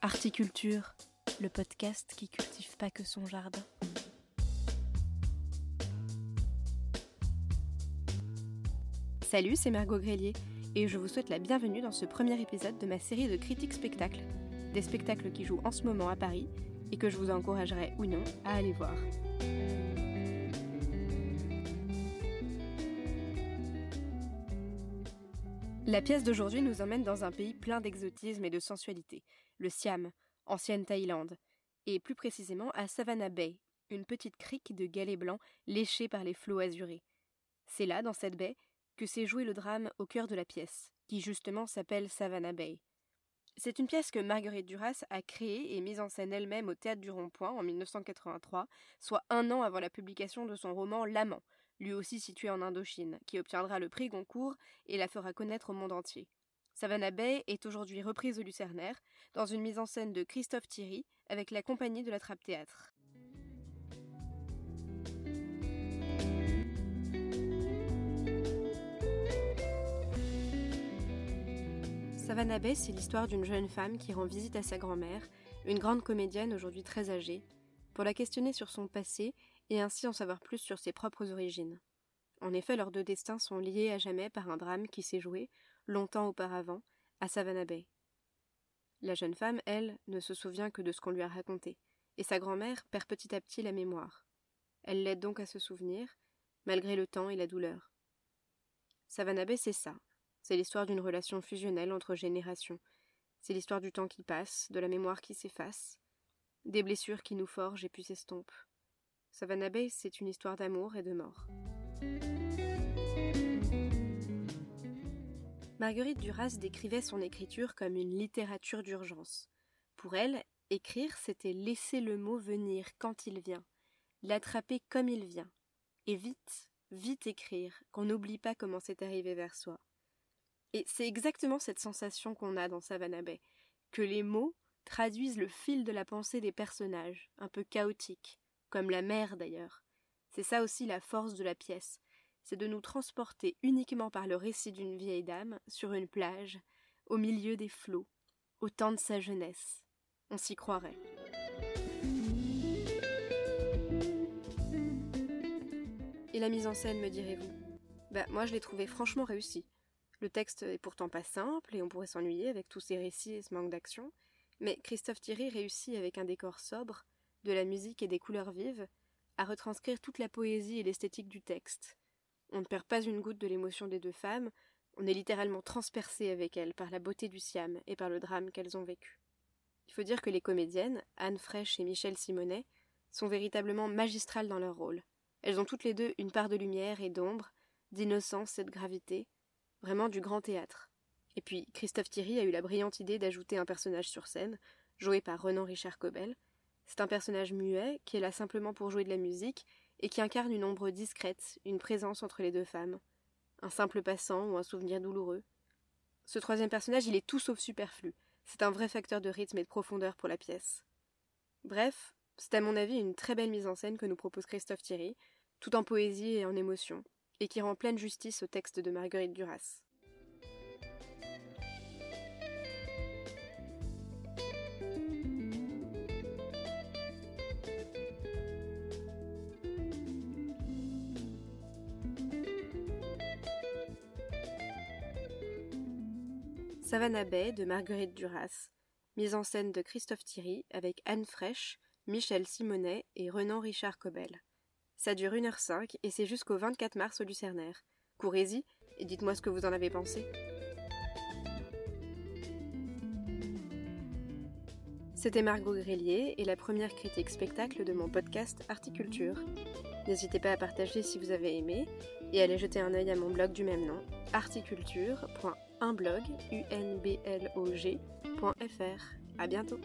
Articulture, le podcast qui cultive pas que son jardin. Salut, c'est Margot Grélier et je vous souhaite la bienvenue dans ce premier épisode de ma série de critiques spectacles. Des spectacles qui jouent en ce moment à Paris et que je vous encouragerai ou non à aller voir. La pièce d'aujourd'hui nous emmène dans un pays plein d'exotisme et de sensualité, le Siam, ancienne Thaïlande, et plus précisément à Savannah Bay, une petite crique de galets blancs léchés par les flots azurés. C'est là, dans cette baie, que s'est joué le drame au cœur de la pièce, qui justement s'appelle Savannah Bay. C'est une pièce que Marguerite Duras a créée et mise en scène elle-même au Théâtre du Rond-Point en 1983, soit un an avant la publication de son roman L'Amant, lui aussi situé en Indochine, qui obtiendra le prix Goncourt et la fera connaître au monde entier. Savannah Bay est aujourd'hui reprise au Lucernaire, dans une mise en scène de Christophe Thierry, avec la compagnie de la Trappe Théâtre. Savannah Bay, c'est l'histoire d'une jeune femme qui rend visite à sa grand-mère, une grande comédienne aujourd'hui très âgée, pour la questionner sur son passé et ainsi en savoir plus sur ses propres origines. En effet, leurs deux destins sont liés à jamais par un drame qui s'est joué, longtemps auparavant, à Savannah Bay. La jeune femme, elle, ne se souvient que de ce qu'on lui a raconté, et sa grand-mère perd petit à petit la mémoire. Elle l'aide donc à se souvenir, malgré le temps et la douleur. Savannah Bay, c'est ça, c'est l'histoire d'une relation fusionnelle entre générations. C'est l'histoire du temps qui passe, de la mémoire qui s'efface, des blessures qui nous forgent et puis s'estompent. Savannah Bay, c'est une histoire d'amour et de mort. Marguerite Duras décrivait son écriture comme une littérature d'urgence. Pour elle, écrire, c'était laisser le mot venir quand il vient, l'attraper comme il vient, et vite, vite écrire, qu'on n'oublie pas comment c'est arrivé vers soi. Et c'est exactement cette sensation qu'on a dans Savannah Bay, que les mots traduisent le fil de la pensée des personnages, un peu chaotiques, comme la mer d'ailleurs. C'est ça aussi la force de la pièce, c'est de nous transporter uniquement par le récit d'une vieille dame sur une plage, au milieu des flots, au temps de sa jeunesse. On s'y croirait. Et la mise en scène, me direz-vous? Bah, moi je l'ai trouvée franchement réussie. Le texte est pourtant pas simple et on pourrait s'ennuyer avec tous ces récits et ce manque d'action, mais Christophe Thierry réussit avec un décor sobre, de la musique et des couleurs vives, à retranscrire toute la poésie et l'esthétique du texte. On ne perd pas une goutte de l'émotion des deux femmes, on est littéralement transpercé avec elles par la beauté du Siam et par le drame qu'elles ont vécu. Il faut dire que les comédiennes, Anne Fraîche et Michel Simonet, sont véritablement magistrales dans leur rôle. Elles ont toutes les deux une part de lumière et d'ombre, d'innocence et de gravité, Vraiment du grand théâtre. Et puis, Christophe Thierry a eu la brillante idée d'ajouter un personnage sur scène, joué par Renan Richard Cobel. C'est un personnage muet, qui est là simplement pour jouer de la musique, et qui incarne une ombre discrète, une présence entre les deux femmes. Un simple passant ou un souvenir douloureux. Ce troisième personnage, il est tout sauf superflu. C'est un vrai facteur de rythme et de profondeur pour la pièce. Bref, c'est à mon avis une très belle mise en scène que nous propose Christophe Thierry, tout en poésie et en émotion et qui rend pleine justice au texte de Marguerite Duras. Savannah Bay de Marguerite Duras, mise en scène de Christophe Thierry avec Anne Fraîche, Michel Simonet et Renan Richard Cobel. Ça dure 1h05 et c'est jusqu'au 24 mars au Lucernaire. Courez-y et dites-moi ce que vous en avez pensé. C'était Margot Grélier et la première critique spectacle de mon podcast Articulture. N'hésitez pas à partager si vous avez aimé et à aller jeter un œil à mon blog du même nom, articulture.unblog.fr. À bientôt.